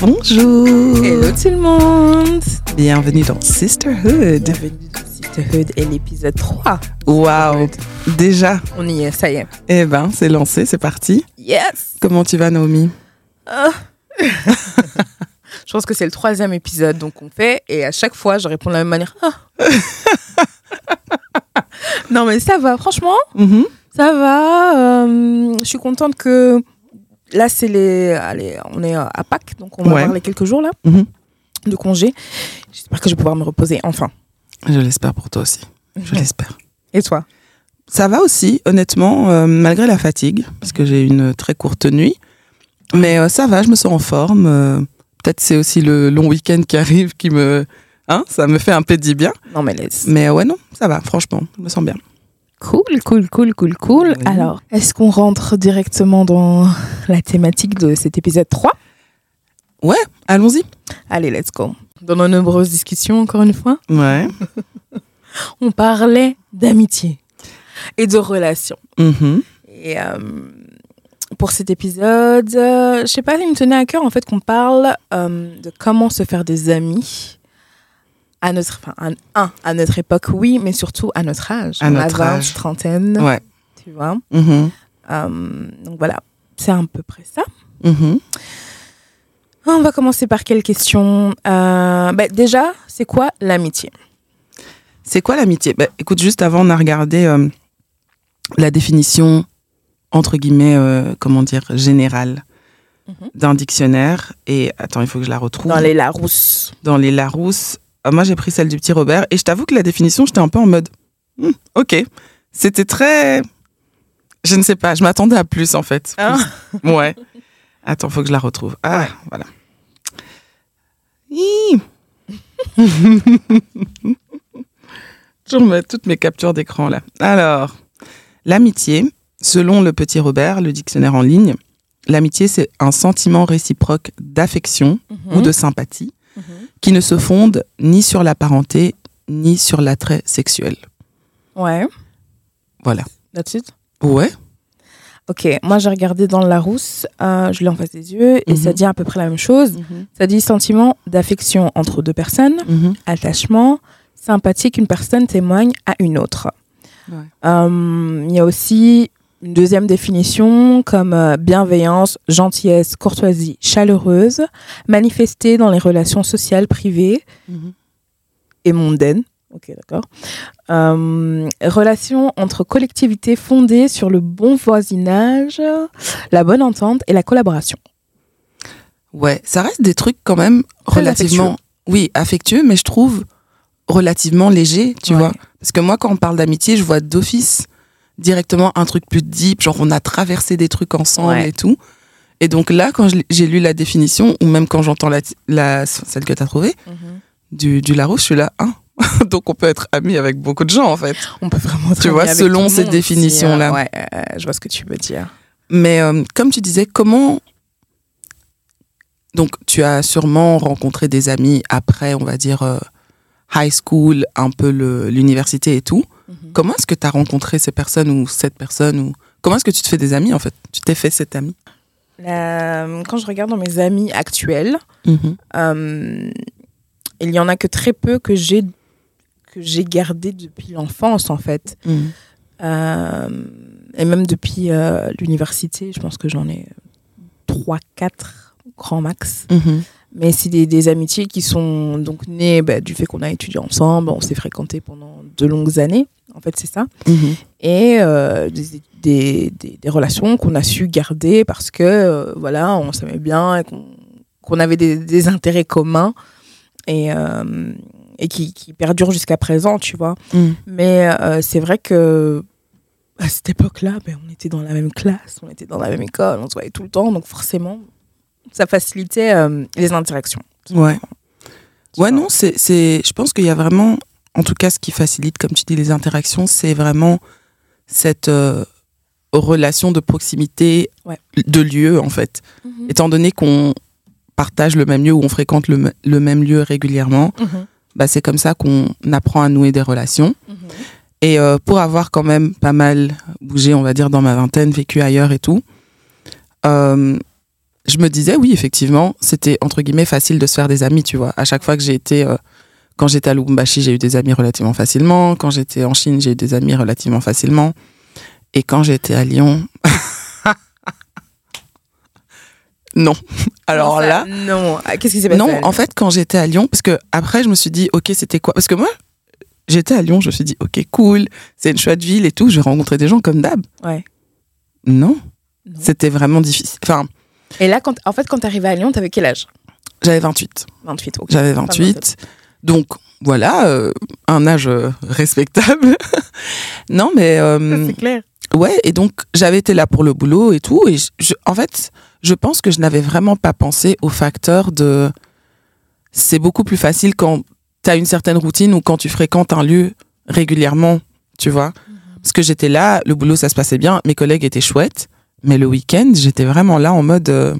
Bonjour. Hello tout le monde. Bienvenue dans Sisterhood. Bienvenue dans Sisterhood et l'épisode 3. Waouh. Déjà. On y est, ça y est. Eh ben, c'est lancé, c'est parti. Yes. Comment tu vas, Naomi? Ah. je pense que c'est le troisième épisode donc on fait et à chaque fois je réponds de la même manière. Ah. non mais ça va, franchement, Mhm. ça va. euh, je suis contente que là c'est les, allez, on est à Pâques donc on va Ouais. avoir les quelques jours là Mhm. de congé. J'espère que je vais pouvoir me reposer enfin. Je l'espère pour toi aussi. Je l'espère. Et toi? Ça va aussi, honnêtement, euh, malgré la fatigue, parce que j'ai une très courte nuit. Mais euh, ça va, je me sens en forme. euh, Peut-être c'est aussi le long week-end qui arrive qui me... Hein, ça me fait un peu bien. Non mais laisse. Mais euh, ouais, non, ça va, franchement, je me sens bien. Cool, cool, cool, cool, cool. Oui. Alors, est-ce qu'on rentre directement dans la thématique de cet épisode 3 Allons-y. Allez, let's go. Dans nos nombreuses discussions, encore une fois, Ouais. on parlait d'amitié et de relations. Mhm. Et euh, pour cet épisode, euh, je sais pas, il me tenait à cœur en fait qu'on parle euh, de comment se faire des amis à notre, enfin, un, un, à notre époque, oui, mais surtout à notre âge. À notre 20, âge. trentaine, Ouais. tu vois. Mhm. Euh, donc voilà, c'est à peu près ça. Mhm. On va commencer par quelle question? Euh, bah, Déjà, c'est quoi l'amitié? C'est quoi l'amitié? Bah, Écoute, juste avant, on a regardé euh, la définition, entre guillemets, comment dire, générale Mhm. d'un dictionnaire. Et attends, il faut que je la retrouve. Dans les Larousse. Dans les Larousse. Ah, moi, j'ai pris celle du petit Robert. Et je t'avoue que la définition, j'étais un peu en mode, Hmm, ok. C'était très... Je ne sais pas, je m'attendais à plus, en fait. Ah. Ouais. Attends, faut que je la retrouve. Ah, voilà. Je remets toutes mes captures d'écran là. Alors, l'amitié, selon le petit Robert, le dictionnaire en ligne, l'amitié, c'est un sentiment réciproque d'affection ou de sympathie Mhm. qui ne se fonde ni sur la parenté ni sur l'attrait sexuel. Ouais, Voilà. that's it? Ouais. Ok, moi j'ai regardé dans le Larousse, euh, je l'ai en face des yeux, et Mhm. ça dit à peu près la même chose. Ça dit sentiment d'affection entre deux personnes, Mhm. attachement, sympathie qu'une personne témoigne à une autre. Ouais. Euh, Il y a aussi une deuxième définition comme euh, bienveillance, gentillesse, courtoisie chaleureuse, manifestée dans les relations sociales privées Mhm. et mondaines. Ok, d'accord. Euh, relation entre collectivités fondées sur le bon voisinage, la bonne entente et la collaboration. Ouais, ça reste des trucs quand même relativement, oui, affectueux, mais je trouve relativement légers, tu Ouais. vois. Parce que moi, quand on parle d'amitié, je vois d'office directement un truc plus deep, genre on a traversé des trucs ensemble Ouais. et tout. Et donc là, quand j'ai lu la définition, ou même quand j'entends la, la, celle que tu as trouvée, du, du Larousse, je suis là, hein Donc on peut être ami avec beaucoup de gens, en fait. On peut vraiment Tu vois, avec selon ces définitions-là. hein. Ouais, euh, je vois ce que tu veux dire. Mais euh, comme tu disais, comment. Donc, tu as sûrement rencontré des amis après, on va dire, euh, high school, un peu l'université et tout. Mhm. Comment est-ce que tu as rencontré ces personnes ou cette personne ou... Comment est-ce que tu te fais des amis, en fait? Tu t'es fait cet ami Euh, quand je regarde dans mes amis actuels, Mhm. euh, il y en a que très peu que j'ai que j'ai gardé depuis l'enfance en fait. Mhm. Euh, et même depuis l'université, je pense que j'en ai 3, 4 grand max. Mais c'est des, des amitiés qui sont donc nées bah, du fait qu'on a étudié ensemble, on s'est fréquentés pendant de longues années, en fait c'est ça. Mhm. Et euh, des, des, des- des relations qu'on a su garder parce que euh, voilà, on s'aimait bien et qu'on avait des, intérêts communs et, euh, et qui, qui perdurent jusqu'à présent, tu vois. Mhm. Mais c'est vrai que à cette époque-là, ben, on était dans la même classe, on était dans la même école, on se voyait tout le temps, donc forcément, ça facilitait euh, les interactions. Ouais. Ouais, non, c'est, je pense qu'il y a vraiment, en tout cas, ce qui facilite, comme tu dis, les interactions, c'est vraiment cette euh, relation de proximité Ouais. de lieu, en fait. Étant donné qu'on partage le même lieu ou on fréquente le, même lieu régulièrement, Mhm. bah, c'est comme ça qu'on apprend à nouer des relations. Mhm. Et euh, pour avoir quand même pas mal bougé, on va dire, dans ma vingtaine, vécu ailleurs et tout, euh, je me disais, oui, effectivement, c'était entre guillemets facile de se faire des amis, tu vois. À chaque fois que j'ai été, euh, quand j'étais à Lubumbashi, j'ai eu des amis relativement facilement. Quand j'étais en Chine, j'ai eu des amis relativement facilement. Et quand j'étais à Lyon, non. Alors ça là, Non? Ah, Qu'est-ce qui s'est passé non, en fait, quand j'étais à Lyon, parce que après, je me suis dit, ok, c'était quoi? Parce que moi, j'étais à Lyon, je me suis dit, ok, cool, c'est une chouette ville et tout. J'ai rencontré des gens comme d'hab. Ouais. Non, Non. c'était vraiment difficile. Enfin, Et là, quand, en fait, quand t'es arrivé à Lyon, t'avais quel âge? J'avais 28. 28. ok. J'avais Pas 28. Donc, voilà, euh, un âge euh, respectable. non, mais. euh, C'est clair. Ouais, et donc j'avais été là pour le boulot et tout. Et je, je- en fait, je pense que je n'avais vraiment pas pensé au facteur de. C'est beaucoup plus facile quand tu as une certaine routine ou quand tu fréquentes un lieu régulièrement, tu vois. Parce que j'étais là, le boulot ça se passait bien, mes collègues étaient chouettes, mais le week-end j'étais vraiment là en mode. euh,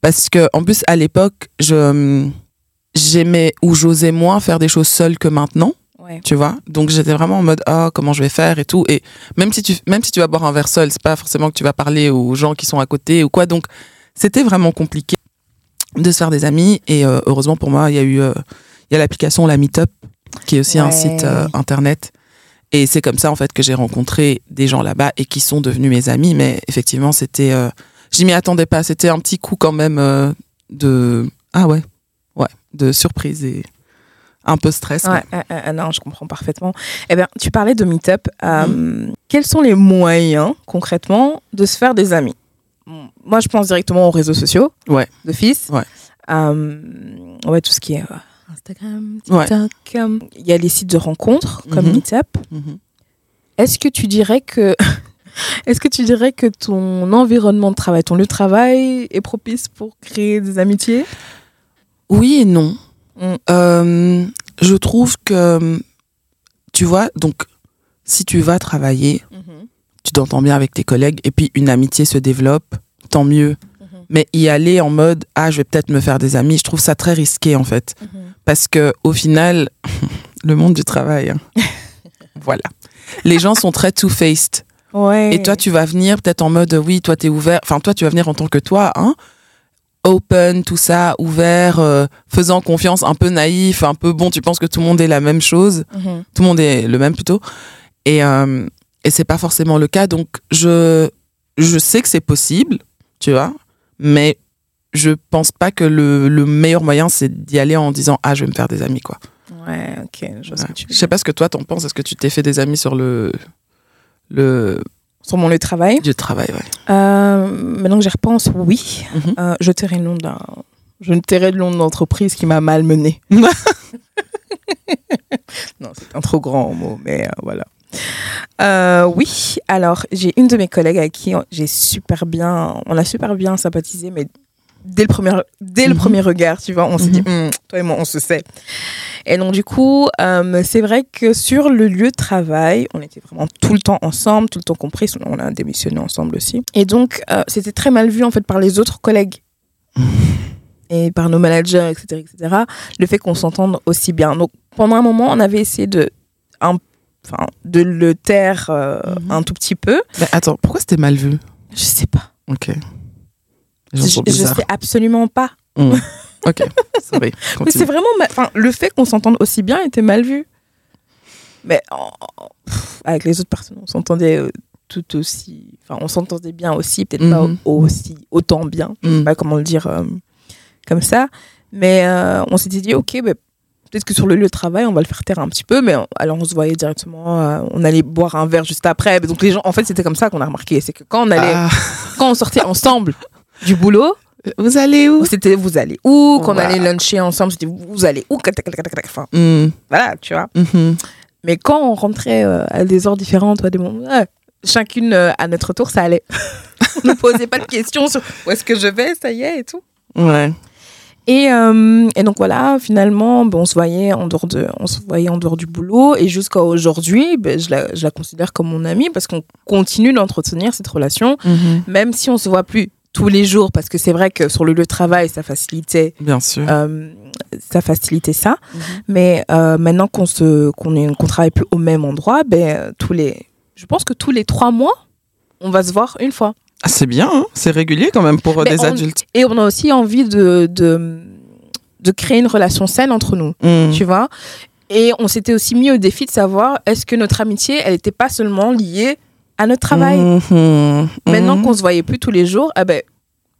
Parce que en plus à l'époque, je j'aimais ou j'osais moins faire des choses seule que maintenant Ouais. tu vois. Donc j'étais vraiment en mode ah comment je vais faire et tout. Et même si tu même si tu vas boire un verre seul c'est pas forcément que tu vas parler aux gens qui sont à côté ou quoi. Donc c'était vraiment compliqué de se faire des amis. Et euh, heureusement pour moi il y a eu euh, il y a l'application la Meetup qui est aussi un site euh, internet et c'est comme ça en fait que j'ai rencontré des gens là-bas et qui sont devenus mes amis mais effectivement c'était euh, je m'y attendais pas c'était un petit coup quand même euh, de ah ouais ouais de surprise et un peu stress. Ouais, euh, euh, non, je comprends parfaitement. Eh bien, tu parlais de Meetup. Euh, Quels sont les moyens, concrètement, de se faire des amis? Moi, je pense directement aux réseaux sociaux. Ouais. D'office. Ouais. Euh, ouais, tout ce qui est Instagram. TikTok. euh, Il y a les sites de rencontres, comme Mhm. Meetup. Mhm. Est-ce que tu dirais que... Est-ce que tu dirais que ton environnement de travail, ton lieu de travail est propice pour créer des amitiés? Oui et non. Mm. Euh, je trouve que, tu vois, donc, si tu vas travailler, tu t'entends bien avec tes collègues et puis une amitié se développe, tant mieux. Mais y aller en mode, ah, je vais peut-être me faire des amis, je trouve ça très risqué, en fait. Parce que, au final, le monde du travail, hein. voilà. Les gens sont très two-faced. Ouais. Et toi, tu vas venir peut-être en mode, oui, toi, t'es ouvert. Enfin, toi, tu vas venir en tant que toi, hein. Open, tout ça, ouvert, euh, faisant confiance, un peu naïf, un peu bon, tu penses que tout le monde est la même chose. Mhm. Tout le monde est le même plutôt. Et, euh, et c'est pas forcément le cas. Donc, je, je sais que c'est possible, tu vois, mais je pense pas que le, le meilleur moyen, c'est d'y aller en disant, ah, je vais me faire des amis, quoi. Ouais, ok, je vois ce que tu veux Je sais pas ce que toi, t'en penses. Est-ce que tu t'es fait des amis sur le, le, Sur mon lieu de travail? Du travail, ouais. Euh, maintenant que j'y repense, oui. Mhm. Euh, je tairai le nom d'un. Je ne tairai le nom d'une entreprise qui m'a malmené. non, c'est un trop grand mot, mais euh, voilà. Euh, oui, alors j'ai une de mes collègues avec qui j'ai super bien, on a super bien sympathisé, mais dès le premier, dès le Mhm. premier regard, tu vois, on s'est dit, Hum, toi et moi, on se sait. Et donc du coup, euh, c'est vrai que sur le lieu de travail, on était vraiment tout le temps ensemble, tout le temps compris. On a démissionné ensemble aussi. Et donc, euh, c'était très mal vu en fait par les autres collègues et par nos managers, etc., etc. Le fait qu'on s'entende aussi bien. Donc pendant un moment, on avait essayé de, un- enfin, de le taire euh, Mhm. un tout petit peu. Mais attends, pourquoi c'était mal vu? Je sais pas. Ok. Je, je sais absolument pas. Mm. Ok, sorry. Mais c'est vraiment. Enfin, le fait qu'on s'entende aussi bien était mal vu. Mais pff, avec les autres personnes, on s'entendait euh, tout aussi. Enfin, on s'entendait bien aussi, peut-être Mhm. pas aussi autant bien. Je sais Mm. pas comment le dire euh, comme ça. Mais euh, on s'était dit, ok, ben, peut-être que sur le lieu de travail, on va le faire taire un petit peu. Mais on- alors, on se voyait directement. euh, on allait boire un verre juste après. Donc, les gens, en fait, c'était comme ça qu'on a remarqué. C'est que quand on allait, Ah, quand on sortait ensemble du boulot, vous allez où? c'était vous allez où? Quand on Voilà. allait luncher ensemble, c'était vous allez où? Enfin, Mm, voilà, tu vois. mhm. Mais quand on rentrait euh, à des heures différentes, toi, des moments, ouais, chacune euh, à notre tour, ça allait. on ne posait pas de questions sur où est-ce que je vais, ça y est, et tout. Ouais. Et, euh, et donc voilà, finalement, ben, on se voyait en dehors de, on se voyait en dehors du boulot, et jusqu'à aujourd'hui, ben, je, la, je la considère comme mon amie parce qu'on continue d'entretenir cette relation, Mhm. même si on se voit plus tous les jours, parce que c'est vrai que sur le lieu de travail, ça facilitait Bien sûr. euh, ça facilitait ça. Mhm. Mais euh, maintenant qu'on qu'on travaille plus au même endroit, ben tous les je pense que tous les trois mois, on va se voir une fois. Ah, c'est bien, hein c'est régulier quand même pour euh, Mais des on- adultes. Et on a aussi envie de, de, de créer une relation saine entre nous, Mm. tu vois. Et on s'était aussi mis au défi de savoir est-ce que notre amitié, elle n'était pas seulement liée à notre travail? Mhm. Maintenant Mhm. qu'on se voyait plus tous les jours, ah ben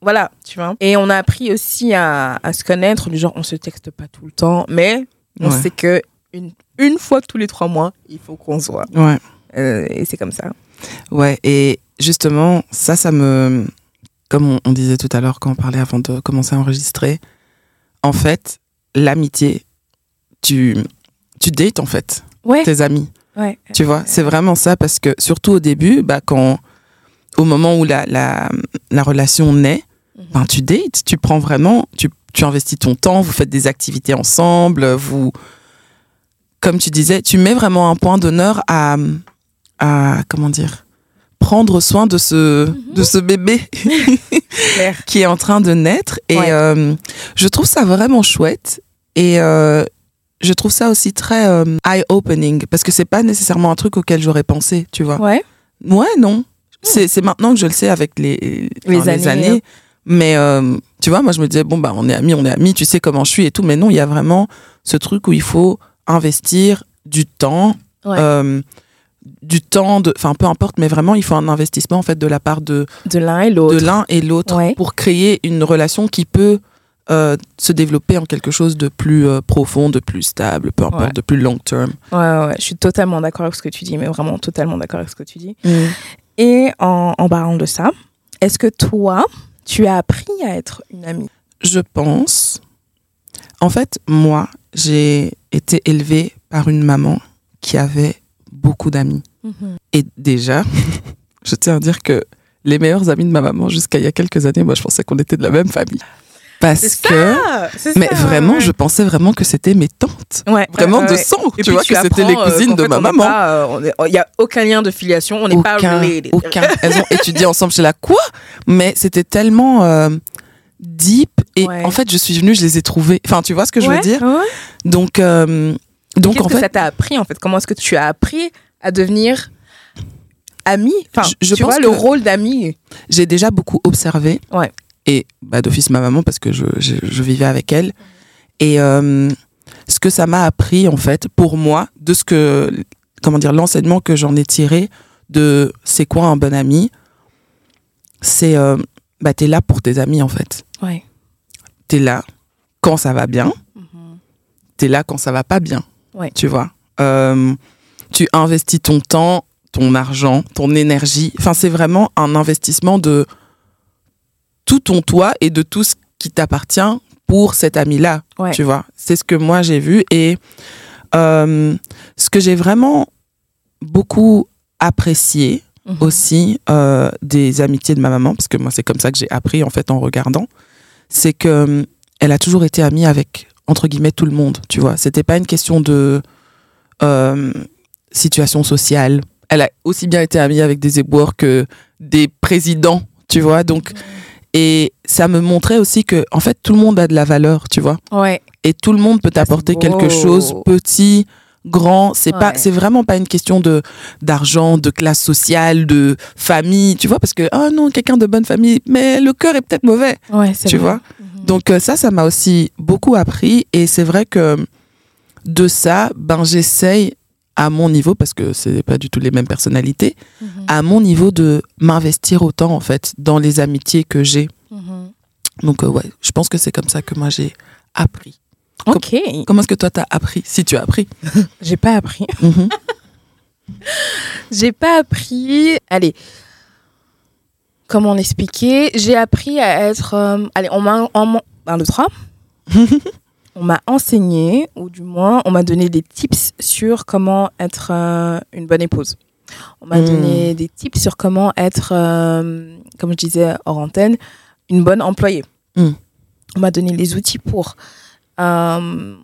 voilà, tu vois. Et on a appris aussi à, à se connaître, du genre on se texte pas tout le temps, mais on Ouais. sait que une, une fois tous les trois mois, il faut qu'on se voit. Ouais. Euh, et c'est comme ça. Ouais, et justement, ça, ça me. Comme on, on disait tout à l'heure quand on parlait avant de commencer à enregistrer, en fait, l'amitié, tu, tu dates en fait Ouais, tes amis. ouais. Tu vois, c'est vraiment ça parce que surtout au début, bah, quand, au moment où la, la, la relation naît, Mhm. ben, tu dates, tu prends vraiment, tu, tu investis ton temps, vous faites des activités ensemble, vous, comme tu disais, tu mets vraiment un point d'honneur à, à, comment dire, prendre soin de ce, Mhm. de ce bébé qui est en train de naître. Et Ouais. euh, je trouve ça vraiment chouette. Et euh, je trouve ça aussi très euh, eye-opening parce que c'est pas nécessairement un truc auquel j'aurais pensé, tu vois. Ouais. Ouais, non. C'est c'est maintenant que je le sais avec les, Les enfin, années. Mais euh, tu vois, moi, je me disais, bon, bah, on est amis, on est amis, tu sais comment je suis et tout. Mais non, il y a vraiment ce truc où il faut investir du temps. Ouais. euh, du temps, de, enfin peu importe, mais vraiment il faut un investissement en fait de la part de, De l'un et de l'autre. l'un et l'autre Ouais. pour créer une relation qui peut euh, se développer en quelque chose de plus euh, profond, de plus stable, peu importe, Ouais. de plus long term. Ouais, ouais, je suis totalement d'accord avec ce que tu dis, mais vraiment totalement d'accord avec ce que tu dis. Et en, en parlant de ça, est-ce que toi, tu as appris à être une amie? Je pense. En fait, moi, j'ai été élevée par une maman qui avait beaucoup d'amis. Et déjà, je tiens à dire que les meilleurs amis de ma maman, jusqu'à il y a quelques années, moi, je pensais qu'on était de la même famille. Parce que. ça, Mais ça, vraiment, ouais. je pensais vraiment que c'était mes tantes. Ouais, Vraiment ouais, de sang. Tu puis vois, que c'était les euh, cousines de fait, ma maman. euh, Il n'y a aucun lien de filiation, on n'est pas aucun, related. aucun. Elles ont étudié ensemble chez la quoi? Mais c'était tellement euh, deep. Et en fait, je suis venue, je les ai trouvées. Enfin, tu vois ce que je veux dire? Donc, euh, donc Qu'est-ce en que fait, ça t'a appris en fait? Comment est-ce que tu as appris à devenir ami Enfin, Je- je tu pense vois le rôle d'ami. j'ai déjà beaucoup observé. Ouais. Et bah, d'office ma maman, parce que je, je, je vivais avec elle. Et euh, ce que ça m'a appris, en fait, pour moi, de ce que, comment dire, l'enseignement que j'en ai tiré de c'est quoi un bon ami, c'est, euh, bah, t'es là pour tes amis, en fait. Ouais. T'es là quand ça va bien, t'es là quand ça va pas bien. Ouais. Tu vois. Euh, tu investis ton temps, ton argent, ton énergie. Enfin, c'est vraiment un investissement de tout ton toi et de tout ce qui t'appartient pour cet ami-là. Ouais. Tu vois. C'est ce que moi j'ai vu. Et euh, ce que j'ai vraiment beaucoup apprécié Mhm. aussi euh, des amitiés de ma maman, parce que moi c'est comme ça que j'ai appris en fait en regardant, c'est que elle a toujours été amie avec entre guillemets tout le monde, tu vois. C'était pas une question de euh, situation sociale. Elle a aussi bien été amie avec des éboueurs que des présidents, tu vois. Donc et ça me montrait aussi que en fait tout le monde a de la valeur, tu vois. Ouais. Et tout le monde peut t'apporter quelque chose, petit, grand. C'est pas, c'est vraiment pas une question de d'argent, de classe sociale, de famille, tu vois, parce que oh non, quelqu'un de bonne famille, mais le cœur est peut-être mauvais, Ouais, c'est tu vrai. vois. Mhm. Donc euh, ça, ça m'a aussi beaucoup appris, et c'est vrai que de ça, ben j'essaye à mon niveau, parce que c'est pas du tout les mêmes personnalités, Mhm. à mon niveau de m'investir autant en fait dans les amitiés que j'ai. Mhm. Donc euh, ouais, je pense que c'est comme ça que moi j'ai appris. Ok. Comment est-ce que toi t'as appris, si tu as appris J'ai pas appris. Mhm. J'ai pas appris. Allez. Comment l'expliquer? J'ai appris à être. euh, allez, on m'a. m'a- Un, deux, trois. on m'a enseigné, ou du moins, on m'a donné des tips sur comment être euh, une bonne épouse. On m'a Mm. donné des tips sur comment être, euh, comme je disais hors antenne, une bonne employée. Mm. On m'a donné les outils pour. Euh,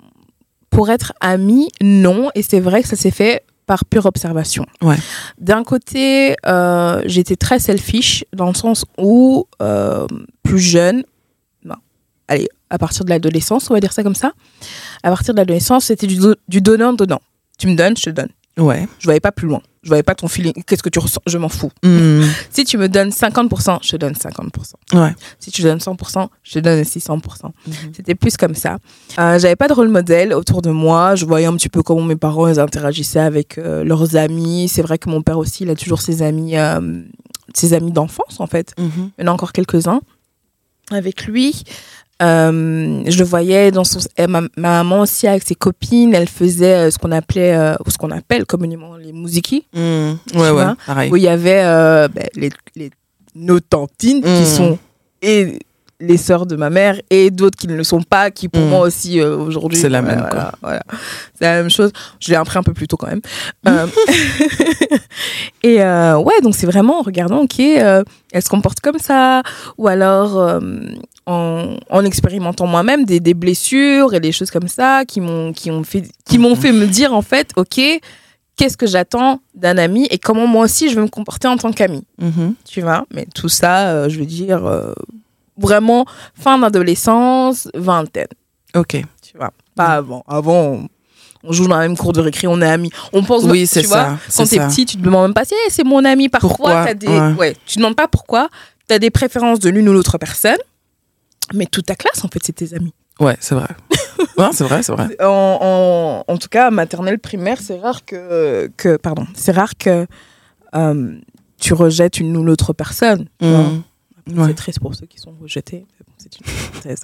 pour être amie, non. Et c'est vrai que ça s'est fait par pure observation. Ouais. D'un côté, euh, j'étais très selfish dans le sens où, euh, plus jeune, non, allez, à partir de l'adolescence, on va dire ça comme ça, à partir de l'adolescence, c'était du, do- du donnant-donnant. Tu me donnes, je te donne. Ouais. Je voyais pas plus loin. Je voyais pas ton feeling. Qu'est-ce que tu ressens? Je m'en fous. Hmm. Si tu me donnes 50%, je te donne 50%. Ouais. Si tu donnes 100%, je te donne aussi 100%. Mhm. C'était plus comme ça. Euh, J'avais pas de rôle modèle autour de moi. Je voyais un petit peu comment mes parents ils interagissaient avec euh, leurs amis. C'est vrai que mon père aussi, il a toujours ses amis, euh, ses amis d'enfance en fait. Mhm. Il y en a encore quelques-uns avec lui. Euh, je le voyais dans son. et ma, ma maman aussi avec ses copines, elle faisait euh, ce qu'on appelait, euh, ou ce qu'on appelle communément les musiki, Hmm. Ouais, ouais, pareil. où il y avait euh, ben, les, les, nos tantines qui Mm. sont et les sœurs de ma mère et d'autres qui ne le sont pas, qui pour Mm. moi aussi euh, aujourd'hui. C'est la voilà, même, voilà, voilà. C'est la même chose. Je l'ai appris un peu plus tôt quand même. Euh, et euh, ouais, donc c'est vraiment en regardant, ok, elle se comporte comme ça, ou alors en, en expérimentant moi-même des, des blessures et des choses comme ça qui m'ont qui ont fait qui m'ont Mhm. fait me dire en fait, ok, qu'est-ce que j'attends d'un ami et comment moi aussi je veux me comporter en tant qu'ami Mhm. tu vois. Mais tout ça, je veux dire, vraiment fin d'adolescence, vingtaine, Ok. tu vois. Pas avant. Avant, on, on joue dans la même cour de récré, on est amis. On pense, Oui, tu c'est vois, ça. quand t'es petit, tu te demandes même pas si c'est mon ami, parfois Pourquoi? des... Ouais. Ouais. tu demandes pas pourquoi, t'as des préférences de l'une ou l'autre personne, mais toute ta classe, en fait, c'est tes amis. Ouais, c'est vrai. ouais, c'est vrai, c'est vrai. En, en, en tout cas, maternelle, primaire, c'est rare que, que... Pardon, c'est rare que euh, tu rejettes une ou l'autre personne. tu. Hmm. Ouais. C'est triste pour ceux qui sont rejetés. mais bon, c'est une parenthèse.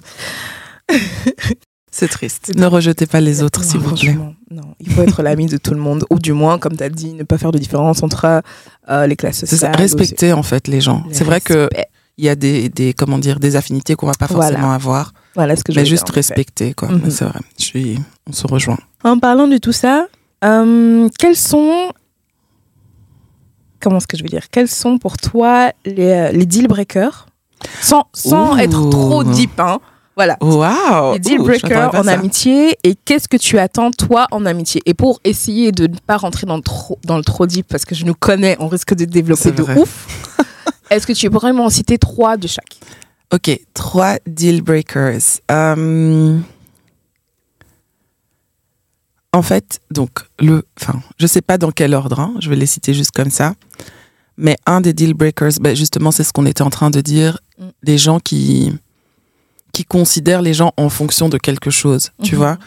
C'est triste. Ne rejetez pas les autres, s'il vous plaît. Non, il faut être l'ami de tout le monde. Ou du moins, comme tu as dit, ne pas faire de différence entre euh, les classes ça, sociales. respecter en fait les gens. C'est vrai que respect. il y a des, des comment dire des affinités qu'on va pas Voilà. forcément avoir, Voilà ce que je mais veux juste dire, respecter quoi. Mhm. C'est vrai. Je suis, on se rejoint. En parlant de tout ça, euh, quels sont. Comment est-ce que je veux dire? Quels sont pour toi les, euh, les deal breakers? Sans, sans Ouh. être trop deep, hein. Voilà. Waouh. les deal breakers en ça. amitié et qu'est-ce que tu attends toi en amitié? Et pour essayer de ne pas rentrer dans le trop dans le trop deep parce que je nous connais on risque de développer de vrai. ouf est-ce que tu pourrais m'en citer trois de chaque? Ok, trois deal breakers. Euh, En fait, donc le, enfin, je sais pas dans quel ordre. hein, je vais les citer juste comme ça. Mais un des deal breakers, ben justement, c'est ce qu'on était en train de dire. Mm. Les gens qui qui considèrent les gens en fonction de quelque chose. Tu Mhm. vois,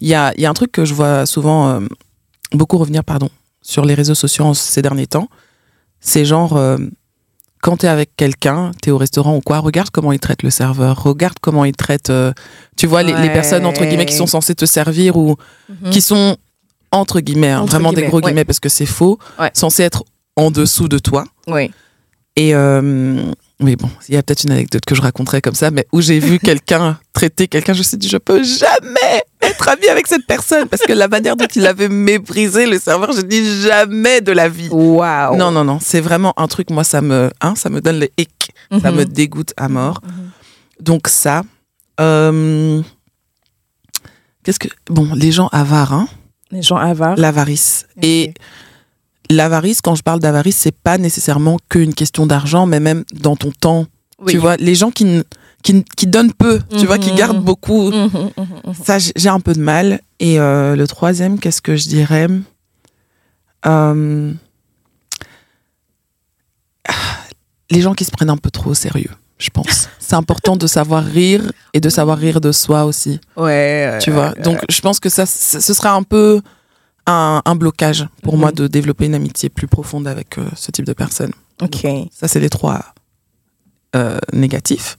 il y a, y a un truc que je vois souvent euh, beaucoup revenir, pardon, sur les réseaux sociaux en ces derniers temps. C'est genre euh, quand tu es avec quelqu'un, tu es au restaurant ou quoi, regarde comment il traite le serveur, regarde comment il traite, euh, tu vois, les, personnes, entre guillemets, qui sont censées te servir ou Mhm. qui sont, entre guillemets, hein, Entre vraiment des gros ouais. guillemets parce que c'est faux, Ouais. censés être en dessous de toi. oui Et euh, oui, bon, il y a peut-être une anecdote que je raconterai comme ça, mais où j'ai vu quelqu'un traiter quelqu'un, je me suis dit, je peux jamais être ami avec cette personne parce que la manière dont il avait méprisé le serveur, je dis jamais de la vie. waouh Non, non, non, c'est vraiment un truc, moi, ça me, hein, ça me donne le hic, ça Mhm. me dégoûte à mort. Mhm. Donc ça, euh, qu'est-ce que, bon, les gens avares, hein, les gens avares l'avarice. Et l'avarice, quand je parle d'avarice, c'est pas nécessairement qu'une question d'argent, mais même dans ton temps. Oui. Tu vois, les gens qui, qui, qui donnent peu, tu vois, qui Mhm. gardent beaucoup. Mhm, mhm. Ça, j'ai un peu de mal. Et euh, le troisième, qu'est-ce que je dirais? Euh, Les gens qui se prennent un peu trop au sérieux, je pense. C'est important de savoir rire et de savoir rire de soi aussi, ouais tu vois? Donc, je pense que ça, ce sera un peu un, un blocage pour Mhm. moi de développer une amitié plus profonde avec euh, ce type de personnes. ok Ça, c'est les trois euh, négatifs.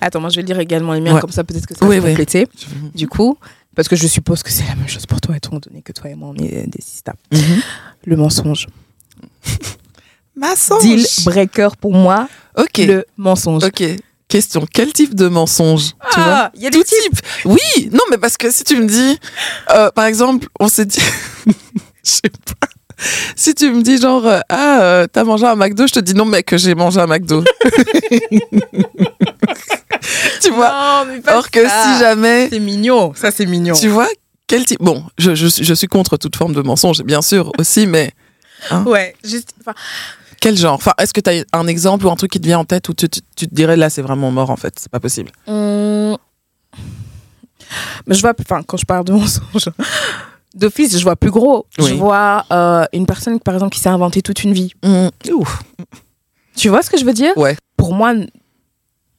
attends moi je vais lire également les miens Ouais. comme ça peut-être que ça Oui, va oui. compléter du coup parce que je suppose que c'est la même chose pour toi étant donné que toi et moi on est des sisters Mhm. le mensonge Mensonge. deal breaker pour moi Ok. le mensonge Ok. Question. Quel type de mensonge Tu vois ah il y a des Tout type. Oui. Non, mais parce que si tu me dis, euh, par exemple, on s'est dit, je sais pas. Si tu me dis genre euh, ah euh, t'as mangé un McDo, je te dis non mec j'ai mangé un McDo. tu vois. non mais pas Or que ça. si jamais c'est mignon ça c'est mignon tu vois quel type bon je, je, suis- je suis contre toute forme de mensonge bien sûr aussi mais ouais juste quel genre? Enfin est-ce que tu as un exemple ou un truc qui te vient en tête où tu, tu, tu te dirais là c'est vraiment mort en fait c'est pas possible? Hum. Mais je vois, enfin, quand je parle de mensonge, d'office, je vois plus gros. Je vois euh, une personne, par exemple, qui s'est inventée toute une vie. Ouf. Tu vois ce que je veux dire? Ouais. Pour moi,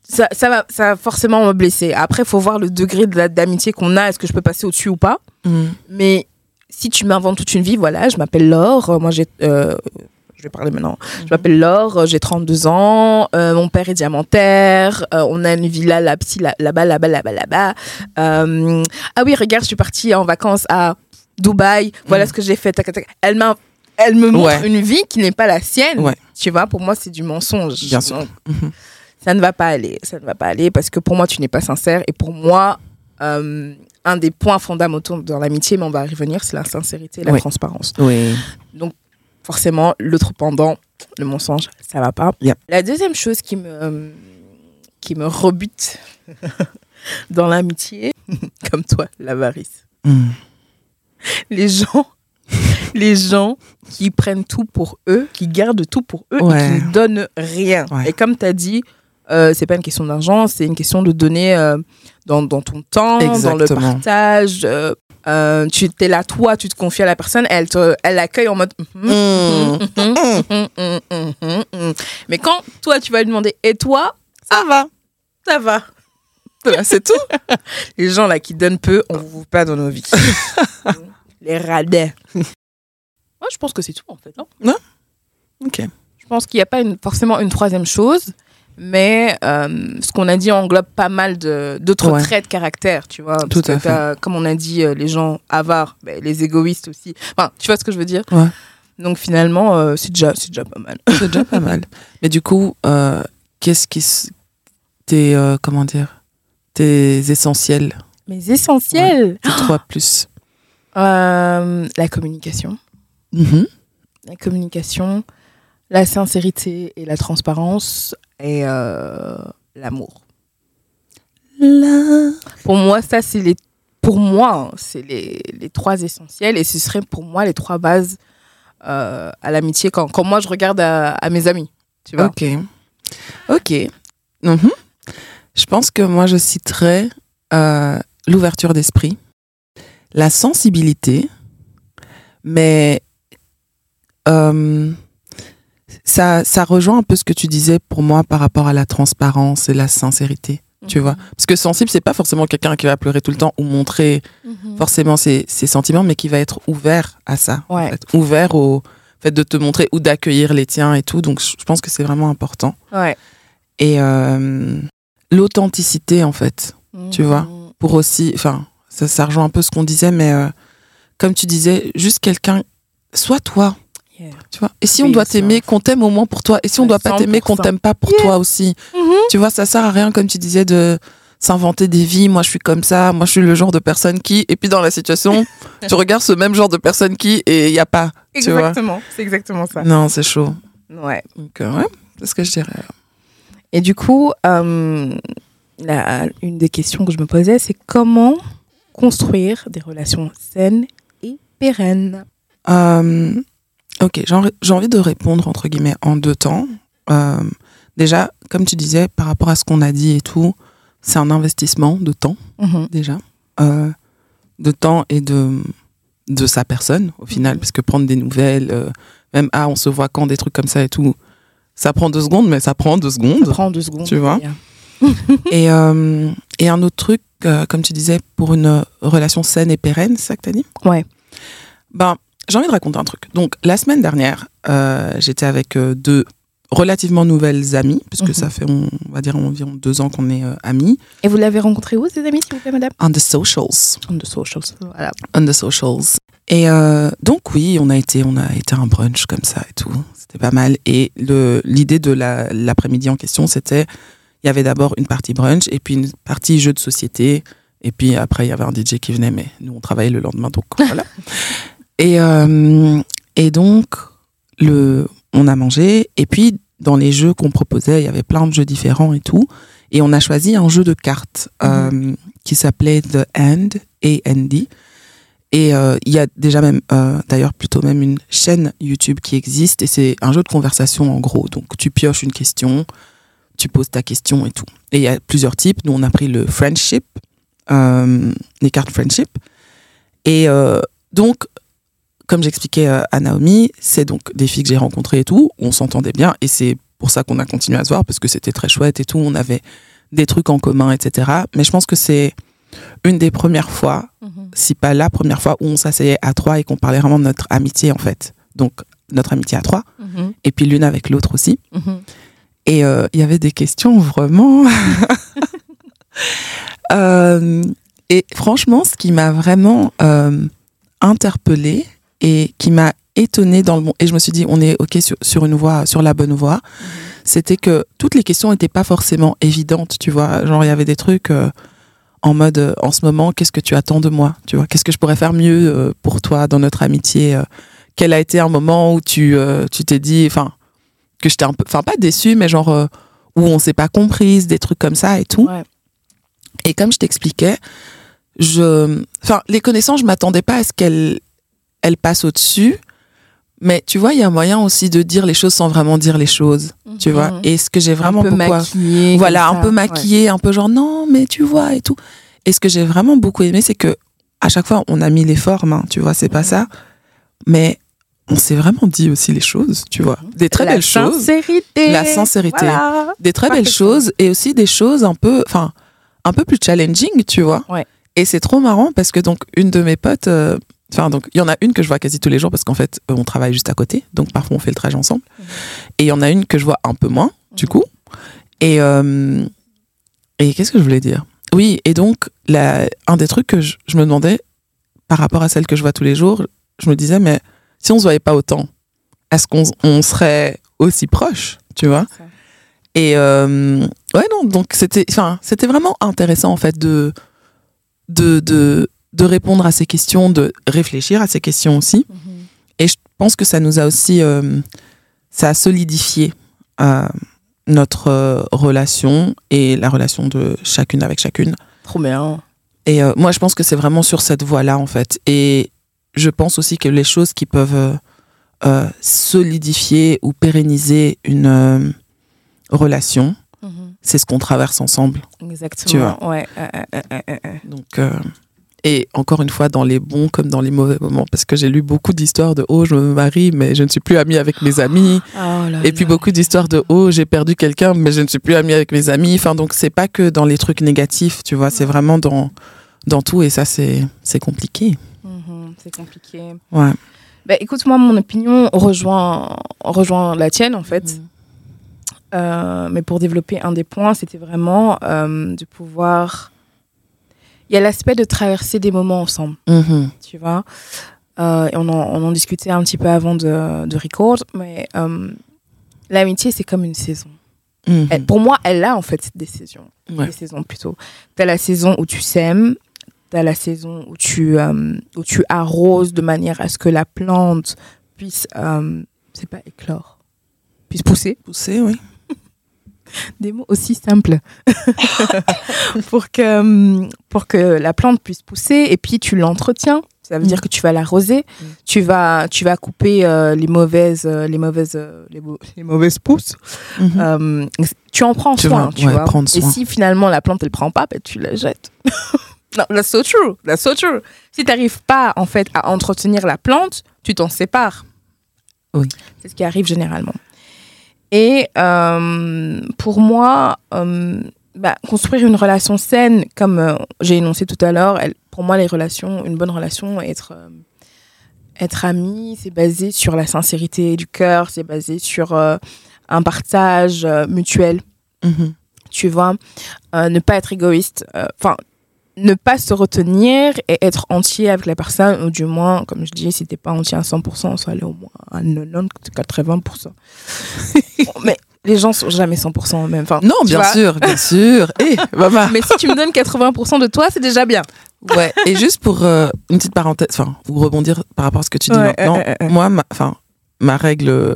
ça, ça, va, ça va forcément me blesser. Après, il faut voir le degré de d'amitié qu'on a. Est-ce que je peux passer au-dessus ou pas? Mais si tu m'inventes toute une vie, voilà, je m'appelle Laure. Moi, j'ai. euh, je vais parler maintenant. Je m'appelle Laure, j'ai 32 ans. euh, mon père est diamantaire. euh, on a une villa là-bas, là-bas, là-bas, là-bas. Euh, ah oui, regarde, je suis partie en vacances à Dubaï. Voilà Mhm. ce que j'ai fait. tac, tac, tac. Elle, m'a, elle me montre Ouais. une vie qui n'est pas la sienne. Ouais. Tu vois, pour moi, c'est du mensonge. Bien sûr. Donc, Mhm. ça ne va pas aller. Ça ne va pas aller parce que pour moi, tu n'es pas sincère. Et pour moi, un des points fondamentaux dans l'amitié, mais on va y revenir, c'est la sincérité et la Oui. transparence. Oui. Forcément, l'autre pendant, le mensonge, ça va pas. Yep. La deuxième chose qui me, qui me rebute dans l'amitié, comme toi, l'avarice. Mm. Les gens, les gens qui prennent tout pour eux, qui gardent tout pour eux Ouais. et qui ne donnent rien. Ouais. Et comme tu as dit, euh, c'est pas une question d'argent, c'est une question de donner euh, dans, dans ton temps, dans le partage. euh, euh, tu es là, toi, tu te confies à la personne, elle te, elle l'accueille en mode. Mhm, Mm. mhm, mhm, mhm, mhm, mhm. Mais quand toi, tu vas lui demander, et toi, Ça va. ça va. Voilà, c'est tout. Les gens là qui donnent peu, on vous pas dans nos vies. Les radais. Moi, je pense que c'est tout en fait. Non? Ok. je pense qu'il n'y a pas une, forcément une troisième chose, mais euh, ce qu'on a dit englobe pas mal d'autres Ouais. traits de caractère, tu vois. Tout Parce à que t'as, Comme on a dit, euh, les gens avares, ben, les égoïstes aussi. Enfin, tu vois ce que je veux dire? Ouais. Donc finalement, euh, c'est déjà, déjà pas mal. C'est déjà pas mal. Mais du coup, qu'est-ce qui. Tes. comment dire Tes essentiels? Mais essentiel, Tes trois plus. La communication. Mhm. La communication, la sincérité et la transparence et euh, l'amour. Pour moi, ça, c'est les. Pour moi, hein, c'est les, les trois essentiels et ce serait pour moi les trois bases euh, à l'amitié quand, quand moi je regarde à, à mes amis. Tu vois Ok. Ok. Mhm. Je pense que moi, je citerais euh, l'ouverture d'esprit, la sensibilité, mais euh, ça, ça rejoint un peu ce que tu disais pour moi par rapport à la transparence et la sincérité. Tu vois Parce que sensible, c'est pas forcément quelqu'un qui va pleurer tout le temps ou montrer Mhm. forcément ses, ses sentiments, mais qui va être ouvert à ça. en Ouais. fait. Ouvert au fait de te montrer ou d'accueillir les tiens et tout. Donc, je pense que c'est vraiment important. Ouais. Et euh, l'authenticité, en fait, Tu vois pour aussi. Enfin, ça, ça rejoint un peu ce qu'on disait, mais euh, comme tu disais, juste quelqu'un. Sois toi. Tu vois. Et si on doit t'aimer, qu'on t'aime au moins pour toi. Et si on À doit pas t'aimer, qu'on 100%. t'aime pas pour Yeah. toi aussi. Mhm. Tu vois, ça sert à rien, comme tu disais, de s'inventer des vies. Moi, je suis comme ça. Moi, je suis le genre de personne qui. Et puis, dans la situation, tu regardes ce même genre de personne qui et il n'y a pas. Exactement, c'est exactement ça. Non, c'est chaud. Ouais. Donc, euh, ouais, c'est ce que je dirais. Et du coup, euh, la- une des questions que je me posais, c'est comment construire des relations saines et pérennes? Euh, ok, j'ai envie- de répondre, entre guillemets, en deux temps. Euh, déjà, comme tu disais, par rapport à ce qu'on a dit et tout, c'est un investissement de temps, Mhm. déjà. Euh, de temps et de, de sa personne, au final, Mhm. parce que prendre des nouvelles, euh, même, ah, on se voit quand, des trucs comme ça et tout, ça prend deux secondes, mais ça prend deux Ça secondes. prend deux secondes. Tu vois. Et, euh, et un autre truc, comme tu disais, pour une relation saine et pérenne, c'est ça que tu as dit? Ouais. Ben, j'ai envie de raconter un truc. Donc, la semaine dernière, euh, j'étais avec euh, deux relativement nouvelles amies, puisque Mhm. ça fait, on, va dire, environ deux ans qu'on est euh, amis. Et vous l'avez rencontré où, ces amis, s'il vous plaît, madame? On the socials. On the socials. Voilà. On the socials. Et euh, donc, oui, on a, été, on a été un brunch comme ça et tout. C'était pas mal. Et l'idée de la- l'après-midi en question, c'était il y avait d'abord une partie brunch et puis une partie jeu de société. Et puis après, il y avait un DJ qui venait, mais nous, on travaillait le lendemain, donc voilà. Et, euh, et donc, le, on a mangé. Et puis, dans les jeux qu'on proposait, il y avait plein de jeux différents et tout. Et on a choisi un jeu de cartes euh, qui s'appelait The End, A-N-D. Et euh, il y a déjà même, euh, d'ailleurs, plutôt même une chaîne YouTube qui existe. Et c'est un jeu de conversation en gros. Donc, tu pioches une question, tu poses ta question et tout. Et il y a plusieurs types. Nous, on a pris le Friendship, euh, les cartes Friendship. Et donc, comme j'expliquais euh, à Naomi, c'est donc des filles que j'ai rencontrées et tout, on s'entendait bien, et c'est pour ça qu'on a continué à se voir, parce que c'était très chouette et tout, on avait des trucs en commun, etc. Mais je pense que c'est une des premières fois, Mhm. si pas la première fois, où on s'asseyait à trois et qu'on parlait vraiment de notre amitié, en fait. Donc, notre amitié à trois, Mhm. et puis l'une avec l'autre aussi. Mhm. Et euh, il y avait des questions vraiment. Euh, et franchement, ce qui m'a vraiment euh, interpellée et qui m'a étonnée dans le bon. Et je me suis dit, on est OK sur, sur une voie, sur la bonne voie. C'était que toutes les questions n'étaient pas forcément évidentes, tu vois. Genre, il y avait des trucs euh, en mode, euh, en ce moment, qu'est-ce que tu attends de moi Tu vois, qu'est-ce que je pourrais faire mieux euh, pour toi dans notre amitié Quel a été un moment où tu tu t'es dit, enfin, que j'étais un peu, enfin, pas déçue, mais genre, où on s'est pas comprise, des trucs comme ça et tout. Ouais. Et comme je t'expliquais, je, enfin, les connaissances, je m'attendais pas à ce qu'elles, elles passent au-dessus. Mais tu vois, il y a un moyen aussi de dire les choses sans vraiment dire les choses, tu vois. Mhm. Et ce que j'ai vraiment un peu beaucoup, maquillé. voilà, un ça. peu maquillé, un peu genre non, mais tu vois et tout. Et ce que j'ai vraiment beaucoup aimé, c'est que à chaque fois, on a mis les formes, hein, tu vois, c'est pas ça. Mais on s'est vraiment dit aussi les choses, tu vois. Des très La belles choses Sincérité. La sincérité. Voilà. des très Pas belles choses et aussi des choses un peu enfin un peu plus challenging tu vois Ouais. et c'est trop marrant parce que donc une de mes potes euh, enfin donc il y en a une que je vois quasi tous les jours parce qu'en fait euh, on travaille juste à côté. Donc parfois on fait le trajet ensemble. Mhm. et il y en a une que je vois un peu moins du Mhm. coup. Et euh, et qu'est-ce que je voulais dire? Oui et donc la, un des trucs que je, je me demandais par rapport à celle que je vois tous les jours je me disais mais si on se voyait pas autant est-ce qu'on on serait aussi proches tu vois? Et euh, ouais, non, donc c'était, c'était vraiment intéressant en fait de, de, de, de répondre à ces questions, de réfléchir à ces questions aussi. Mhm. Et je pense que ça nous a aussi, euh, ça a solidifié euh, notre euh, relation et la relation de chacune avec chacune. Trop bien. Et moi, je pense que c'est vraiment sur cette voie-là, en fait. Et je pense aussi que les choses qui peuvent solidifier ou pérenniser une relation, Mhm. c'est ce qu'on traverse ensemble. Exactement. Tu vois. Ouais. Donc, et encore une fois, dans les bons comme dans les mauvais moments, parce que j'ai lu beaucoup d'histoires de oh, je me marie, mais je ne suis plus amie avec mes amis. Oh là Et puis là. beaucoup d'histoires de oh, j'ai perdu quelqu'un, mais je ne suis plus amie avec mes amis. Enfin, donc c'est pas que dans les trucs négatifs, tu vois, c'est vraiment dans, dans tout, et ça, c'est compliqué. Mhm, C'est compliqué. Ouais. Bah, écoute, moi, mon opinion rejoint, rejoint la tienne, en fait. Euh, mais pour développer un des points, c'était vraiment euh, de pouvoir. Il y a l'aspect de traverser des moments ensemble, Mhm. tu vois. Euh, et on, en, on en discutait un petit peu avant de, de record, mais euh, l'amitié, c'est comme une saison. Mhm. Elle- pour moi, elle a en fait des saisons. Ouais. Des saisons plutôt. Tu as la saison où tu sèmes, tu as la saison où tu, euh, où tu arroses de manière à ce que la plante puisse, euh, c'est pas éclore, puisse pousser. Pousser, oui. Des mots aussi simples. pour, que, euh, pour que la plante puisse pousser et puis tu l'entretiens. Ça veut Mm. dire que tu vas l'arroser, Mm. tu, vas, tu vas couper euh, les, mauvaises, euh, les, mauvaises, euh, les, mau- les mauvaises pousses. Mhm. Euh, tu en prends Tu soin, vas- tu ouais, vois. prendre Et soin. si finalement la plante elle prend pas, ben, tu la jettes. non, that's so true, that's so true. Si tu n'arrives pas en fait à entretenir la plante, tu t'en sépares. Oui. C'est ce qui arrive généralement. Et euh, pour moi, euh, bah, construire une relation saine, comme euh, j'ai énoncé tout à l'heure, pour moi les relations, une bonne relation, être être ami, c'est basé sur la sincérité du cœur, c'est basé sur un partage mutuel Mhm. tu vois, ne pas être égoïste, enfin, ne pas se retenir et être entier avec la personne, ou du moins, comme je dis, si t'es pas entier à 100%, soit aller au moins à 90-80%. Bon, mais les gens sont jamais 100% même. Enfin, Non, bien sûr, bien sûr. Eh, maman. Mais si tu me donnes 80% de toi, c'est déjà bien. Ouais, et juste pour euh, une petite parenthèse, enfin, vous rebondir par rapport à ce que tu dis Ouais, maintenant, euh, euh, euh. moi, ma, enfin, ma règle, euh,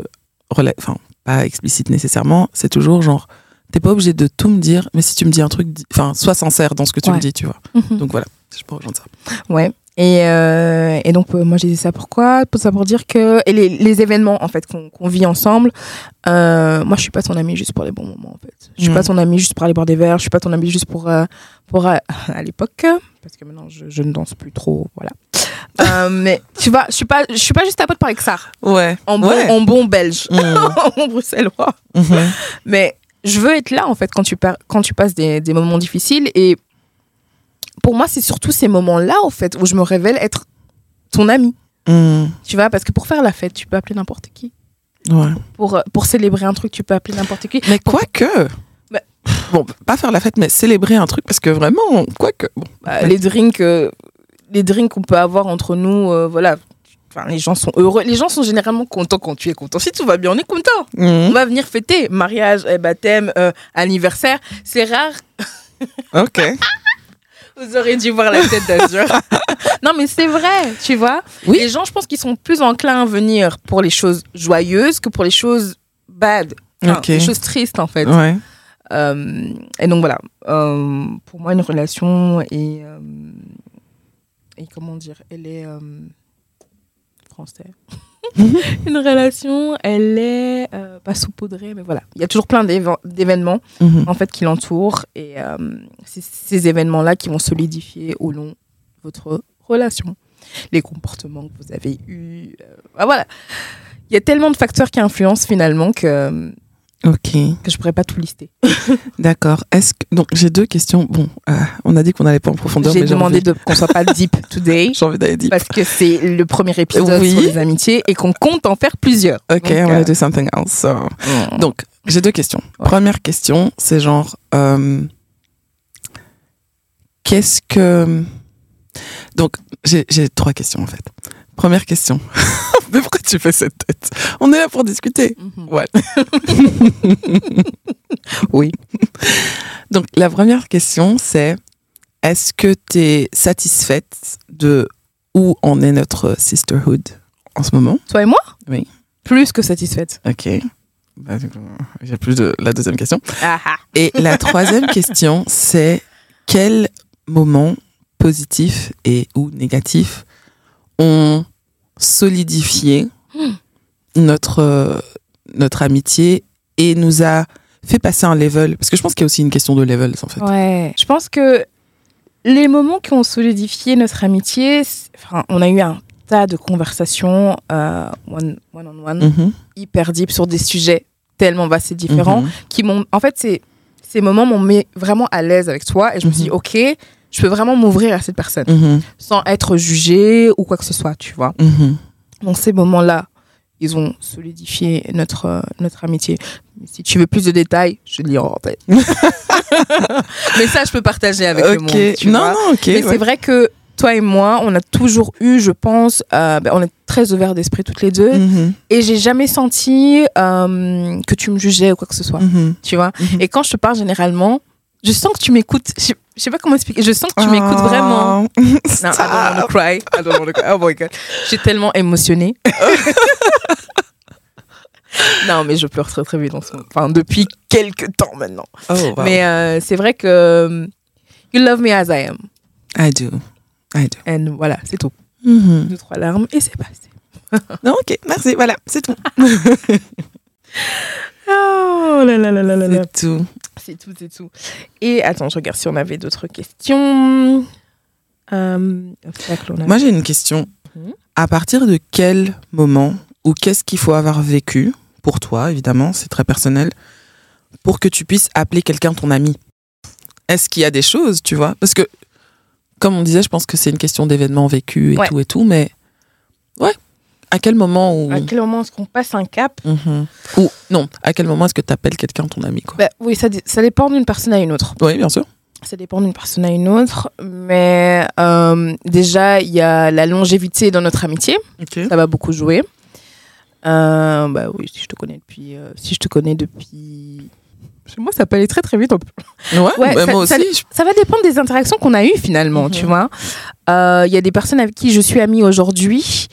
rela- enfin, pas explicite nécessairement, c'est toujours genre, t'es pas obligé de tout me dire, mais si tu me dis un truc, enfin, sois sincère dans ce que tu Ouais. me dis, tu vois. Donc voilà, je peux rejoindre ça. Ouais. Et, euh, et donc, euh, moi, j'ai dit ça pourquoi Pour ça pour dire que. Et les, les événements, en fait, qu'on qu'on vit ensemble, euh, moi, je suis pas ton ami juste pour les bons moments, en fait. Je suis pas ton ami juste pour aller boire des verres. Je suis pas ton ami juste pour. pour à l'époque, parce que maintenant, je, je ne danse plus trop, voilà. Mais tu vois, je suis pas, je suis pas juste ta pote par Exar. Ouais. En bon, Ouais. en bon belge, en bon bruxellois. Mhm. Mais je veux être là en fait quand tu, par- quand tu passes des, des moments difficiles. Et pour moi, c'est surtout ces moments-là en fait où je me révèle être ton ami. Mm. Tu vois, parce que pour faire la fête, tu peux appeler n'importe qui. Ouais. Pour, euh, pour célébrer un truc, tu peux appeler n'importe qui. Mais quoique. Bah- Bon, pas faire la fête, mais célébrer un truc, parce que vraiment, quoique. Bon. Bah, les drinks, euh, les drinks qu'on peut avoir entre nous, euh, voilà. Enfin, les gens sont heureux. Les gens sont généralement contents quand tu es content. Si tout va bien, on est content. On Mhm. va venir fêter mariage, eh, baptême, euh, anniversaire. C'est rare. Ok. Vous aurez dû voir la tête d'Azur. non, mais c'est vrai, tu vois. Oui. Les gens, je pense qu'ils sont plus enclins à venir pour les choses joyeuses que pour les choses bad. Enfin, Ok. Les choses tristes, en fait. Ouais. Euh, et donc voilà, Euh, pour moi une relation est, et comment dire, elle est français. une relation, elle est euh, pas saupoudrée, mais voilà, il y a toujours plein d'événements Mhm. en fait qui l'entourent et euh, c'est ces événements-là qui vont solidifier au long de votre relation, les comportements que vous avez eus, euh, ah, voilà. Il y a tellement de facteurs qui influencent finalement que Ok. que je pourrais pas tout lister. D'accord. Est-ce que donc j'ai deux questions. Bon, euh, on a dit qu'on n'allait pas en profondeur, J'ai demandé envie, de qu'on soit pas deep today j'ai envie d'aller deep. parce que c'est le premier épisode Oui. sur les amitiés et qu'on compte en faire plusieurs. Ok, Donc, on va euh, do something else. so. mm. Donc, j'ai deux questions. Ouais. Première question, c'est genre, euh, qu'est-ce que... Donc, j'ai trois questions en fait. Première question. Mais pourquoi tu fais cette tête On est là pour discuter. Mhm. Ouais. Oui. Donc, la première question, c'est est-ce que tu es satisfaite de où en est notre sisterhood en ce moment? Toi et moi? Oui. Plus que satisfaite. Ok. Bah, J'ai plus de la deuxième question. Ah ah. Et la troisième question, c'est quels moments positifs et ou négatifs ont solidifié notre, euh, notre amitié et nous a fait passer un level Parce que je pense qu'il y a aussi une question de levels en fait. Ouais. Je pense que les moments qui ont solidifié notre amitié, enfin, on a eu un tas de conversations euh, one, one on one Mhm, hyper deep sur des sujets tellement vastes et différents mhm. qui m'ont en fait c'est ces moments m'ont mis vraiment à l'aise avec toi et je me suis dit Mhm. ok je peux vraiment m'ouvrir à cette personne Mhm, sans être jugée ou quoi que ce soit tu vois mhm. donc ces moments là ils ont solidifié notre euh, notre amitié si tu veux plus de détails je lis en tête mais ça je peux partager avec le Ok. monde tu non, vois. non, ok. mais ouais. c'est vrai que toi et moi on a toujours eu je pense euh, ben, on est très ouverts d'esprit toutes les deux Mhm, et j'ai jamais senti euh, que tu me jugeais ou quoi que ce soit mhm. tu vois. Et quand je te parle généralement, je sens que tu m'écoutes. Je, je sais pas comment expliquer. Je sens que tu m'écoutes vraiment. Oh, Non, I don't want cry. I don't want cry. Oh my god. Je suis tellement émotionnée. non, mais je pleure très très vite en ce. Enfin, depuis quelques temps maintenant. Oh, wow. Mais euh, c'est vrai que euh, you love me as I am. I do. I do. And voilà, c'est tout. Mhm. Deux, trois larmes et c'est passé. Non, ok, merci, voilà, c'est tout. Oh là là là là là là. C'est tout. C'est tout, c'est tout. Et attends, je regarde si on avait d'autres questions. Euh, Moi, j'ai une question. Mhm. À partir de quel moment ou qu'est-ce qu'il faut avoir vécu pour toi, évidemment, c'est très personnel, pour que tu puisses appeler quelqu'un ton ami? Est-ce qu'il y a des choses, tu vois? Parce que, comme on disait, je pense que c'est une question d'événements vécus et Ouais. tout et tout, mais ouais. À quel moment où... À quel moment est-ce qu'on passe un cap Mhm. Ou non, à quel moment est-ce que tu appelles quelqu'un ton ami quoi Bah, Oui, ça, dé- ça dépend d'une personne à une autre. Oui, bien sûr. Ça dépend d'une personne à une autre. Mais euh, déjà, il y a la longévité dans notre amitié. Ça va beaucoup jouer. Euh, bah oui, si je te connais depuis... euh, si je te connais depuis... Chez moi, ça peut aller très très vite. Ouais, Ouais, bah, ça- moi ça- aussi. je- Ça va dépendre des interactions qu'on a eues finalement, Mhm. tu vois. Euh, Il y a des personnes avec qui je suis amie aujourd'hui,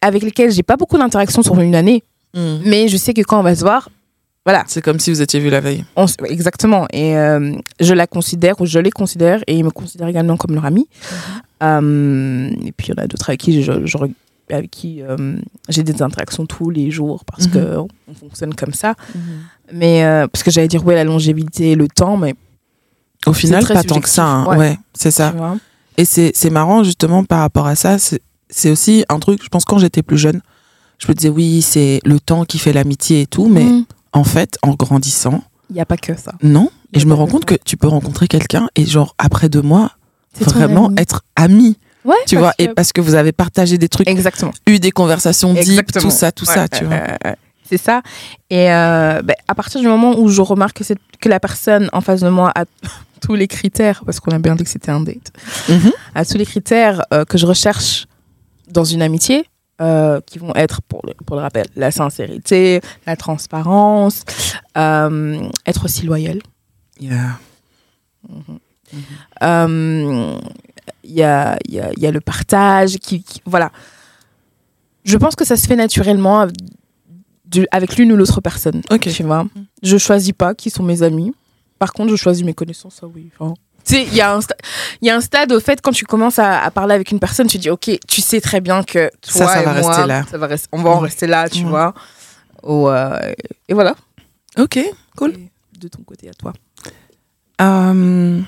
avec lesquelles j'ai pas beaucoup d'interactions sur une année, Mhm. mais je sais que quand on va se voir, voilà, C'est comme si vous étiez vu la veille. on exactement. Et euh, je la considère ou je les considère et ils me considèrent également comme leur amie. Euh, et puis il y en a d'autres avec qui je, je- avec qui euh, j'ai des interactions tous les jours parce Mhm. que on fonctionne comme ça. Mais euh, parce que j'allais dire ouais la longévité, le temps, mais Au final, pas tant que ça. hein. Ouais, ouais. c'est ça. Et c'est c'est marrant justement par rapport à ça. C'est aussi un truc, je pense, quand j'étais plus jeune, je me disais, oui, c'est le temps qui fait l'amitié et tout, mais Mm. en fait, en grandissant, Il n'y a pas que ça. non. Et je me rends compte que tu peux rencontrer quelqu'un et, genre, après deux mois, vraiment ami. être amis, Ouais, tu vois, et parce que vous avez partagé des trucs, Exactement. eu des conversations deep, tout ça, tout Ouais, ça, tu vois. C'est ça. Et euh, ben, à partir du moment où je remarque que, que la personne en face de moi a tous les critères, parce qu'on a bien dit que c'était un date, Mhm. a tous les critères euh, que je recherche dans une amitié, euh, qui vont être, pour le, pour le rappel, la sincérité, la transparence, euh, être aussi loyal. Yeah. Euh, Il y, a, il y, a, il y a le partage, qui, qui- voilà. Je pense que ça se fait naturellement avec l'une ou l'autre personne. Ok. Tu vois Je choisis pas qui sont mes amis. Par contre, je choisis mes connaissances, ça oui. Enfin, tu sais, il y, a un sta- il y a un stade, au fait, quand tu commences à, à parler avec une personne, tu dis, OK, tu sais très bien que toi Ça, ça et va moi, rester là. ça va rester- on va en rester là, tu vois. Euh, et voilà. Ok, cool. Et de ton côté à toi. Euh,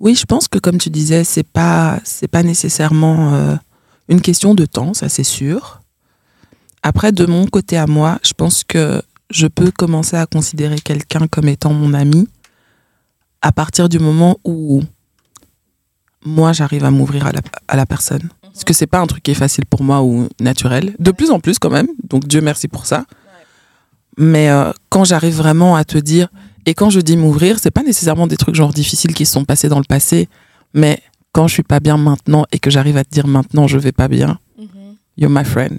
Oui, je pense que comme tu disais, c'est pas c'est pas nécessairement euh, une question de temps, ça c'est sûr. Après, de mon côté à moi, je pense que je peux commencer à considérer quelqu'un comme étant mon ami à partir du moment où moi j'arrive à m'ouvrir à la, à la personne. Parce que c'est pas un truc qui est facile pour moi ou naturel. De plus en plus quand même, donc Dieu merci pour ça. Mais euh, quand j'arrive vraiment à te dire, et quand je dis m'ouvrir, c'est pas nécessairement des trucs genre difficiles qui se sont passés dans le passé, mais quand je suis pas bien maintenant et que j'arrive à te dire maintenant je vais pas bien, you're my friend.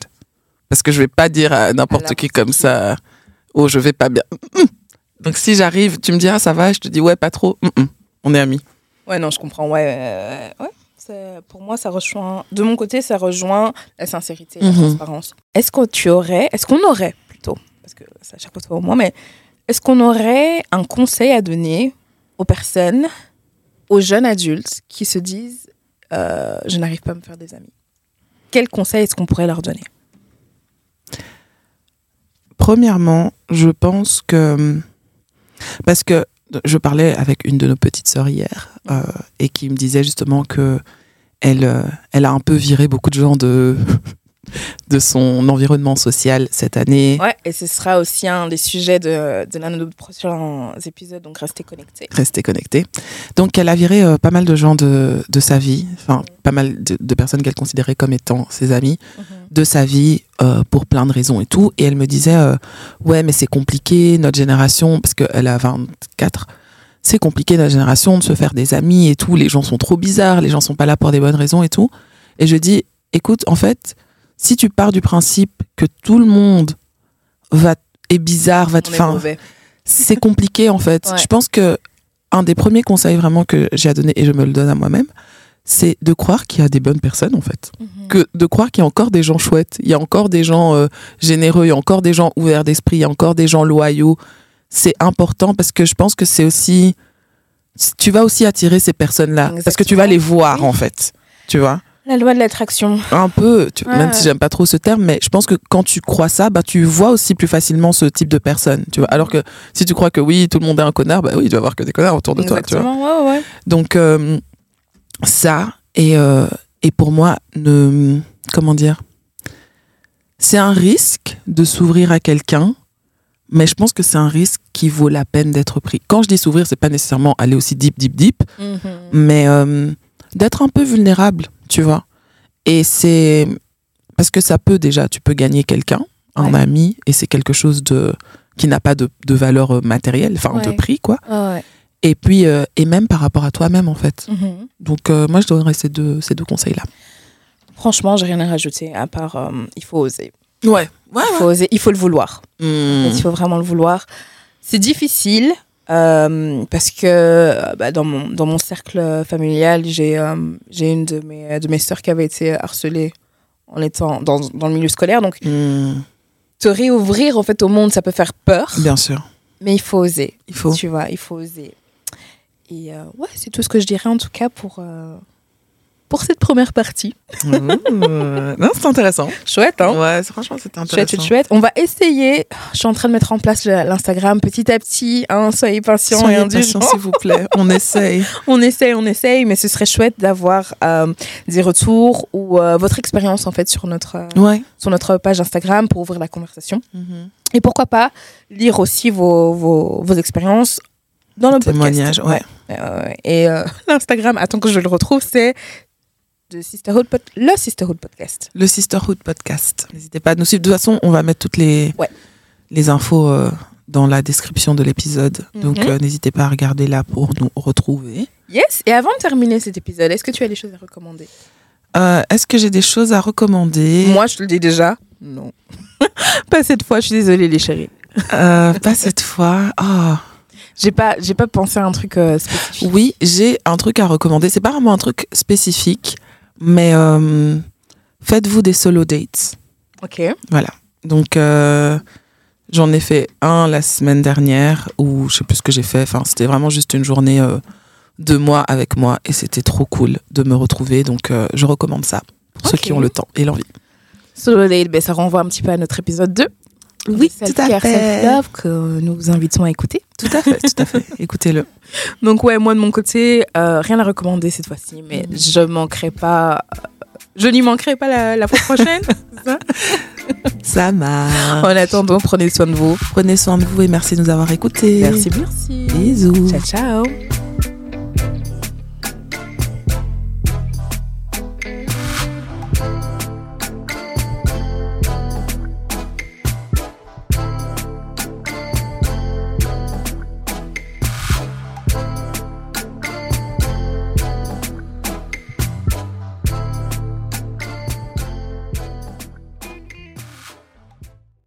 Parce que je vais pas dire à n'importe qui comme ça, oh je vais pas bien. Donc si j'arrive, tu me dis ah ça va, je te dis ouais pas trop, Mm, mm. on est amis. Ouais, non, je comprends. Ouais, euh, ouais. Pour moi, ça rejoint. De mon côté, ça rejoint la sincérité et la Mhm. transparence. Est-ce que tu aurais, est-ce qu'on aurait plutôt, parce que à chaque fois toi ou moi, mais est-ce qu'on aurait un conseil à donner aux personnes, aux jeunes adultes qui se disent euh, je n'arrive pas à me faire des amis? Quel conseil est-ce qu'on pourrait leur donner? Premièrement, je pense que parce que je parlais avec une de nos petites sœurs hier euh, et qui me disait justement que elle, euh, elle a un peu viré beaucoup de gens de de son environnement social cette année. Ouais, et ce sera aussi un des sujets de, de l'un de nos prochains épisodes, donc restez connectés. Rester connectée. Donc, elle a viré euh, pas mal de gens de, de sa vie, enfin, pas mal de, de personnes qu'elle considérait comme étant ses amis, de sa vie euh, pour plein de raisons et tout. Et elle me disait, euh, ouais, mais c'est compliqué, notre génération, parce qu'elle a 24, c'est compliqué, notre génération, de se faire des amis et tout. Les gens sont trop bizarres, les gens sont pas là pour des bonnes raisons et tout. Et je dis, écoute, en fait, si tu pars du principe que tout le monde va est bizarre, va te, c'est compliqué en fait. Ouais. Je pense que un des premiers conseils vraiment que j'ai à donner et je me le donne à moi-même, c'est de croire qu'il y a des bonnes personnes en fait. Que de croire qu'il y a encore des gens chouettes, il y a encore des gens euh, généreux, il y a encore des gens ouverts d'esprit, il y a encore des gens loyaux. C'est important parce que je pense que c'est aussi tu vas aussi attirer ces personnes-là parce que tu vas les voir Oui. en fait. Tu vois? La loi de l'attraction. un peu, tu- Ouais, même ouais. si j'aime pas trop ce terme, mais je pense que quand tu crois ça, bah, tu vois aussi plus facilement ce type de personne, tu vois. Alors que si tu crois que oui, tout le monde est un connard, bah oui, il doit y avoir que des connards autour de toi, tu vois. Exactement, ouais, ouais. Donc, euh, ça, et, euh, et pour moi, ne, comment dire, c'est un risque de s'ouvrir à quelqu'un, mais je pense que c'est un risque qui vaut la peine d'être pris. Quand je dis s'ouvrir, c'est pas nécessairement aller aussi deep, deep, deep, Mhm. mais euh, d'être un peu vulnérable, tu vois. Et c'est parce que ça peut déjà, tu peux gagner quelqu'un, un Ouais. ami, et c'est quelque chose de qui n'a pas de, de valeur euh, matérielle, enfin de prix, quoi. Ouais. Et puis, euh, et même par rapport à toi-même, en fait. Mhm. Donc, euh, moi, je donnerais ces deux, ces deux conseils-là. Franchement, j'ai rien à rajouter à part euh, il faut oser. Ouais, ouais, Il faut oser, il faut le vouloir. Hmm. Il faut vraiment le vouloir. C'est difficile euh, parce que euh, bah, dans, mon, dans mon cercle familial, j'ai euh, j'ai une de mes, de mes sœurs qui avait été harcelée en étant dans, dans le milieu scolaire. Donc, Hmm. te réouvrir en fait au monde, ça peut faire peur, Bien sûr. mais il faut oser. Il faut. Tu vois, il faut oser. Et euh, ouais, c'est tout ce que je dirais en tout cas pour, pour cette première partie. Euh, non, c'est intéressant. Chouette, hein? Ouais, franchement, c'était intéressant. chouette, chouette. On va essayer. Je suis en train de mettre en place l'Instagram petit à petit. Hein, soyez patients et Soyez indulgents. patients, s'il vous plaît. On essaye. On essaye, on essaye, mais ce serait chouette d'avoir euh, des retours ou euh, votre expérience en fait sur notre, euh, Ouais. sur notre page Instagram pour ouvrir la conversation. Mhm. Et pourquoi pas lire aussi vos, vos, vos expériences dans le Témoignage, podcast. ouais. Euh, et euh, l'Instagram, attends que je le retrouve, c'est de Sisterhood Pod- le Sisterhood Podcast. Le Sisterhood Podcast. N'hésitez pas à nous suivre. De toute façon, on va mettre toutes les, Ouais. les infos euh, dans la description de l'épisode. Donc, Mhm. euh, n'hésitez pas à regarder là pour nous retrouver. Yes. Et avant de terminer cet épisode, est-ce que tu as des choses à recommander? Euh, Est-ce que j'ai des choses à recommander? Moi, je te le dis déjà. Non. pas cette fois. Je suis désolée, les chéris. Euh, Pas cette fois. Ah. J'ai pas, j'ai pas pensé à un truc euh, spécifique. Oui, j'ai un truc à recommander. C'est pas vraiment un truc spécifique, mais euh, faites-vous des solo dates. Ok. Voilà. Donc, euh, j'en ai fait un la semaine dernière où je sais plus ce que j'ai fait. Enfin, c'était vraiment juste une journée euh, de moi avec moi et c'était trop cool de me retrouver. Donc, je recommande ça pour ceux qui ont le temps et l'envie. Solo date, ben, ça renvoie un petit peu à notre épisode 2. Oui, tout à fait. Love que nous vous invitons à écouter. Tout à fait, tout à fait. Écoutez-le. Donc ouais, moi de mon côté, euh, rien à recommander cette fois-ci, mais Mhm. je manquerai pas. Je n'y manquerai pas la, la fois prochaine. ça? Ça marche. en attendant, prenez soin de vous. Prenez soin de vous et merci de nous avoir écoutés. Merci, merci. Bisous. Ciao, ciao.